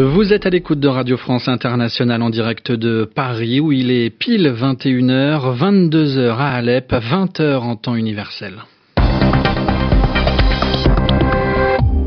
Vous êtes à l'écoute de Radio France Internationale en direct de Paris où il est pile 21h, 22h à Alep, 20h en temps universel.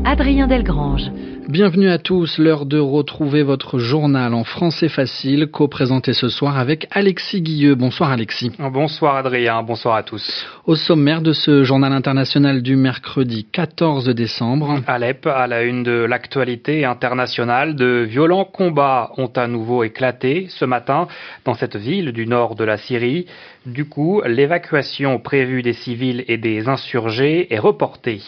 Adrien Delgrange. Bienvenue à tous, l'heure de retrouver votre journal en français facile, co-présenté ce soir avec Alexis Guilleux. Bonsoir Alexis. Bonsoir Adrien, bonsoir à tous. Au sommaire de ce journal international du mercredi 14 décembre. Alep, à la une de l'actualité internationale, de violents combats ont à nouveau éclaté ce matin dans cette ville du nord de la Syrie. Du coup, l'évacuation prévue des civils et des insurgés est reportée.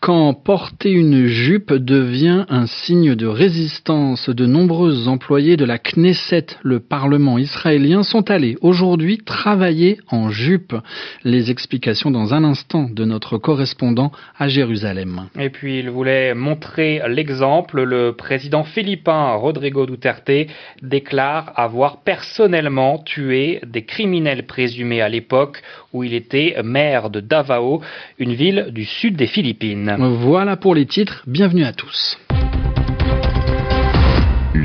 Quand porter une jupe devient un signe de résistance, de nombreux employés de la Knesset, le Parlement israélien, sont allés aujourd'hui travailler en jupe. Les explications dans un instant de notre correspondant à Jérusalem. Et puis il voulait montrer l'exemple. Le président philippin Rodrigo Duterte déclare avoir personnellement tué des criminels présumés à l'époque où il était maire de Davao, une ville du sud des Philippines. Voilà pour les titres, bienvenue à tous.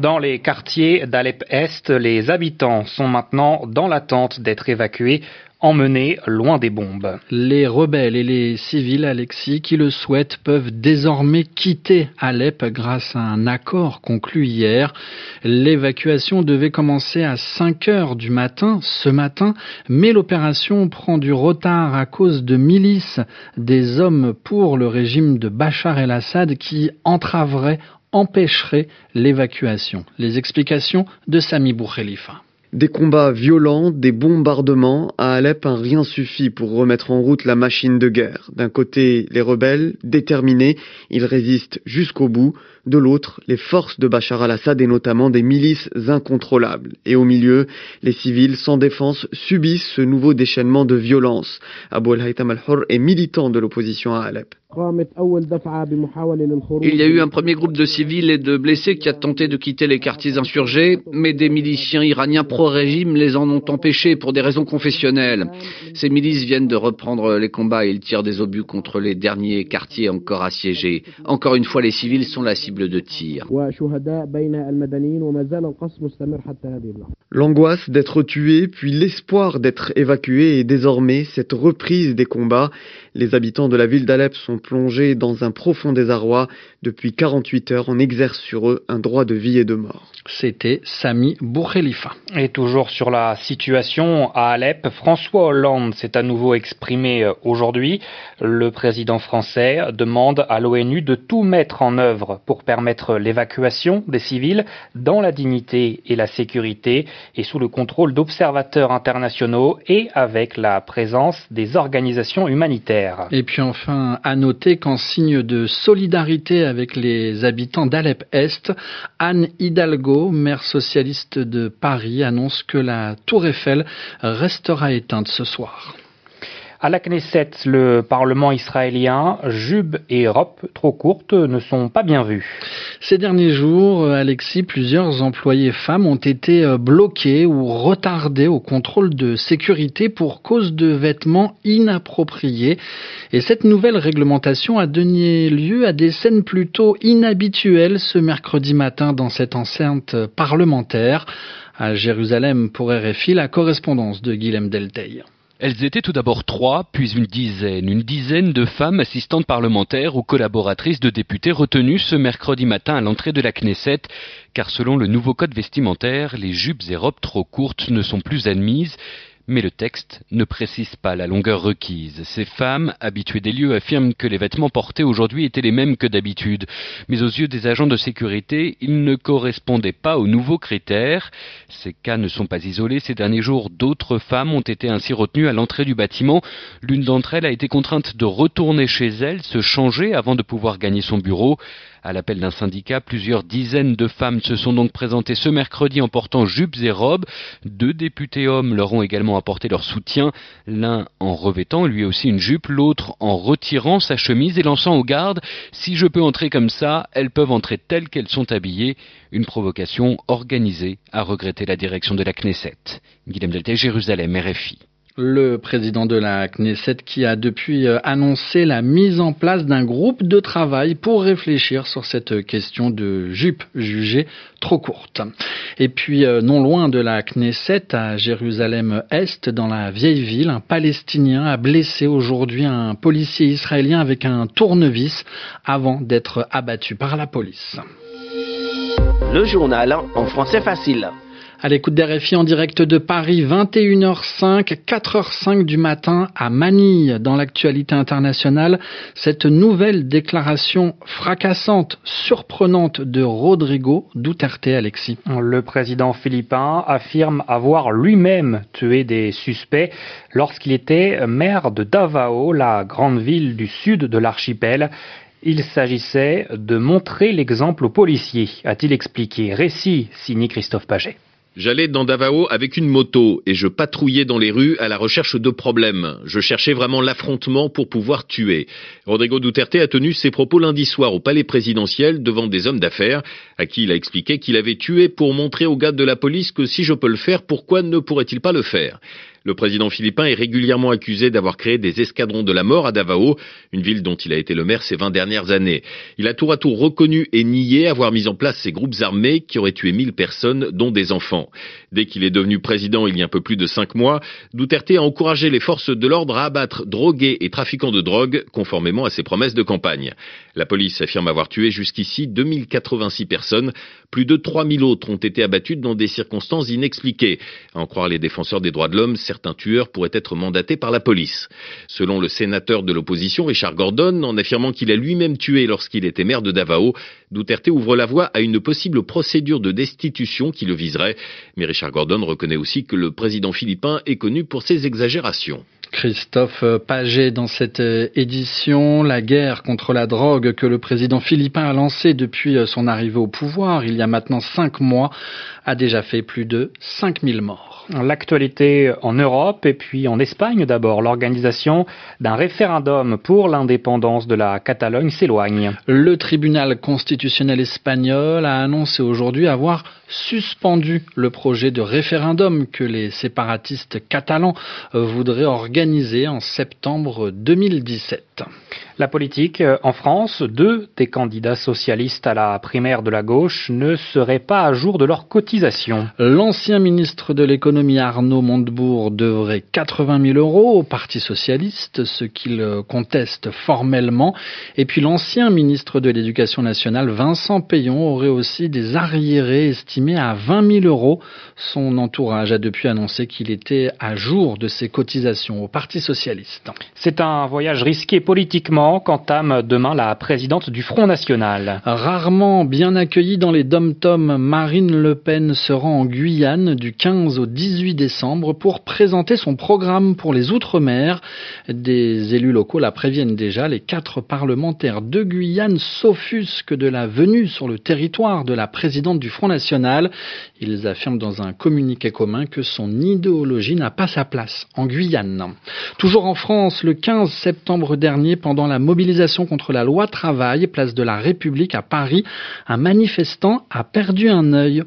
Dans les quartiers d'Alep-Est, les habitants sont maintenant dans l'attente d'être évacués emmenés loin des bombes. Les rebelles et les civils, Alexis, qui le souhaitent, peuvent désormais quitter Alep grâce à un accord conclu hier. L'évacuation devait commencer à 5 heures du matin, ce matin, mais l'opération prend du retard à cause de milices des hommes pour le régime de Bachar el-Assad qui entraveraient empêcherait l'évacuation. Les explications de Sami Boukhelifa. Des combats violents, des bombardements, à Alep rien suffit pour remettre en route la machine de guerre. D'un côté, les rebelles, déterminés, ils résistent jusqu'au bout. De l'autre, les forces de Bachar al-Assad et notamment des milices incontrôlables. Et au milieu, les civils sans défense subissent ce nouveau déchaînement de violence. Abu al-Haytham al-Hur est militant de l'opposition à Alep. Il y a eu un premier groupe de civils et de blessés qui a tenté de quitter les quartiers insurgés, mais des miliciens iraniens pro-régime les en ont empêchés pour des raisons confessionnelles. Ces milices viennent de reprendre les combats et ils tirent des obus contre les derniers quartiers encore assiégés. Encore une fois, les civils sont la cible de tir. L'angoisse d'être tué, puis l'espoir d'être évacué et désormais cette reprise des combats. Les habitants de la ville d'Alep sont plongés dans un profond désarroi. Depuis 48 heures, on exerce sur eux un droit de vie et de mort. C'était Sami Boukhelifa. Et toujours sur la situation à Alep, François Hollande s'est à nouveau exprimé aujourd'hui. Le président français demande à l'ONU de tout mettre en œuvre pour permettre l'évacuation des civils dans la dignité et la sécurité et sous le contrôle d'observateurs internationaux et avec la présence des organisations humanitaires. Et puis enfin, à noter qu'en signe de solidarité avec les habitants d'Alep-Est, Anne Hidalgo, maire socialiste de Paris, annonce que la tour Eiffel restera éteinte ce soir. À la Knesset, le Parlement israélien, jube et robe trop courtes ne sont pas bien vues. Ces derniers jours, Alexis, plusieurs employés femmes ont été bloqués ou retardés au contrôle de sécurité pour cause de vêtements inappropriés. Et cette nouvelle réglementation a donné lieu à des scènes plutôt inhabituelles ce mercredi matin dans cette enceinte parlementaire. À Jérusalem pour RFI, la correspondance de Guilhem Delteil. Elles étaient tout d'abord trois, puis une dizaine, une dizaine de femmes assistantes parlementaires ou collaboratrices de députés retenues ce mercredi matin à l'entrée de la Knesset, car selon le nouveau code vestimentaire, les jupes et robes trop courtes ne sont plus admises. Mais le texte ne précise pas la longueur requise. Ces femmes, habituées des lieux, affirment que les vêtements portés aujourd'hui étaient les mêmes que d'habitude. Mais aux yeux des agents de sécurité, ils ne correspondaient pas aux nouveaux critères. Ces cas ne sont pas isolés. Ces derniers jours, d'autres femmes ont été ainsi retenues à l'entrée du bâtiment. L'une d'entre elles a été contrainte de retourner chez elle, se changer avant de pouvoir gagner son bureau. À l'appel d'un syndicat, plusieurs dizaines de femmes se sont donc présentées ce mercredi en portant jupes et robes. Deux députés hommes leur ont également apporté leur soutien, l'un en revêtant lui aussi une jupe, l'autre en retirant sa chemise et lançant aux gardes Si je peux entrer comme ça, elles peuvent entrer telles qu'elles sont habillées. Une provocation organisée, a regretté la direction de la Knesset. Guillaume Delta, Jérusalem, RFI. Le président de la Knesset qui a depuis euh, annoncé la mise en place d'un groupe de travail pour réfléchir sur cette question de jupe jugée trop courte. Et puis euh, non loin de la Knesset, à Jérusalem-Est, dans la vieille ville, un Palestinien a blessé aujourd'hui un policier israélien avec un tournevis avant d'être abattu par la police. Le journal en français facile. À l'écoute des RFI en direct de Paris, 21h05, 4h05 du matin à Manille, dans l'actualité internationale, cette nouvelle déclaration fracassante, surprenante de Rodrigo Duterte, Alexis. Le président philippin affirme avoir lui-même tué des suspects lorsqu'il était maire de Davao, la grande ville du sud de l'archipel. Il s'agissait de montrer l'exemple aux policiers, a-t-il expliqué. Récit signé Christophe Paget. J'allais dans Davao avec une moto et je patrouillais dans les rues à la recherche de problèmes. Je cherchais vraiment l'affrontement pour pouvoir tuer. Rodrigo Duterte a tenu ses propos lundi soir au palais présidentiel devant des hommes d'affaires à qui il a expliqué qu'il avait tué pour montrer aux gars de la police que si je peux le faire, pourquoi ne pourrait-il pas le faire? Le président philippin est régulièrement accusé d'avoir créé des escadrons de la mort à Davao, une ville dont il a été le maire ces 20 dernières années. Il a tour à tour reconnu et nié avoir mis en place ces groupes armés qui auraient tué 1000 personnes, dont des enfants. Dès qu'il est devenu président il y a un peu plus de cinq mois, Duterte a encouragé les forces de l'ordre à abattre drogués et trafiquants de drogue, conformément à ses promesses de campagne. La police affirme avoir tué jusqu'ici 2086 personnes. Plus de 3000 autres ont été abattues dans des circonstances inexpliquées. À en croire les défenseurs des droits de l'homme, certains tueurs pourraient être mandatés par la police. Selon le sénateur de l'opposition, Richard Gordon, en affirmant qu'il a lui-même tué lorsqu'il était maire de Davao, Duterte ouvre la voie à une possible procédure de destitution qui le viserait. Mais Richard Gordon reconnaît aussi que le président philippin est connu pour ses exagérations. Christophe Paget dans cette euh, édition, la guerre contre la drogue que le président philippin a lancée depuis euh, son arrivée au pouvoir il y a maintenant cinq mois a déjà fait plus de 5000 morts. L'actualité en Europe et puis en Espagne d'abord, l'organisation d'un référendum pour l'indépendance de la Catalogne s'éloigne. Le tribunal constitutionnel espagnol a annoncé aujourd'hui avoir suspendu le projet de référendum que les séparatistes catalans voudraient organiser en septembre 2017. La politique en France, deux des candidats socialistes à la primaire de la gauche ne seraient pas à jour de leur cotisation. L'ancien ministre de l'économie Arnaud Montebourg devrait 80 000 euros au Parti socialiste, ce qu'il conteste formellement. Et puis l'ancien ministre de l'éducation nationale Vincent Payon aurait aussi des arriérés estimés à 20 000 euros. Son entourage a depuis annoncé qu'il était à jour de ses cotisations au Parti socialiste. C'est un voyage risqué politiquement qu'entame demain la présidente du Front National. Rarement bien accueillie dans les dom-toms, Marine Le Pen se rend en Guyane du 15 au 18 décembre pour présenter son programme pour les Outre-mer. Des élus locaux la préviennent déjà, les quatre parlementaires de Guyane s'offusquent de la venue sur le territoire de la présidente du Front National. Ils affirment dans un communiqué commun que son idéologie n'a pas sa place en Guyane. Toujours en France, le 15 septembre dernier, pendant la mobilisation contre la loi travail, place de la République à Paris, un manifestant a perdu un œil.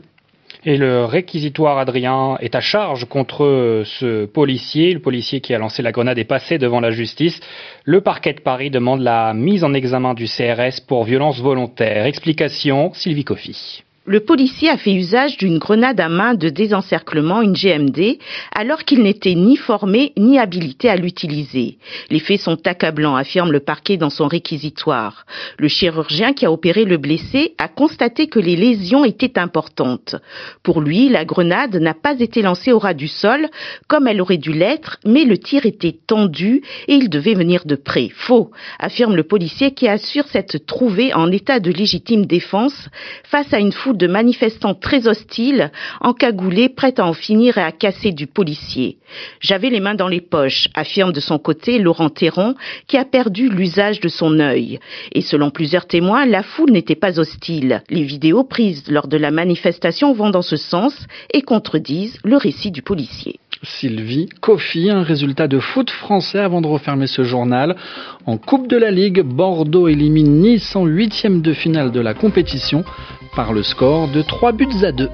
Et le réquisitoire Adrien est à charge contre ce policier. Le policier qui a lancé la grenade est passé devant la justice. Le parquet de Paris demande la mise en examen du CRS pour violence volontaire. Explication, Sylvie Coffy. Le policier a fait usage d'une grenade à main de désencerclement, une GMD, alors qu'il n'était ni formé ni habilité à l'utiliser. Les faits sont accablants, affirme le parquet dans son réquisitoire. Le chirurgien qui a opéré le blessé a constaté que les lésions étaient importantes. Pour lui, la grenade n'a pas été lancée au ras du sol, comme elle aurait dû l'être, mais le tir était tendu et il devait venir de près. Faux, affirme le policier qui assure s'être trouvé en état de légitime défense face à une foule de manifestants très hostiles, encagoulés, prêts à en finir et à casser du policier. J'avais les mains dans les poches, affirme de son côté Laurent Théron, qui a perdu l'usage de son œil. Et selon plusieurs témoins, la foule n'était pas hostile. Les vidéos prises lors de la manifestation vont dans ce sens et contredisent le récit du policier. Sylvie Kofi, un résultat de foot français avant de refermer ce journal. En Coupe de la Ligue, Bordeaux élimine Nice en huitième de finale de la compétition par le score de 3 buts à 2.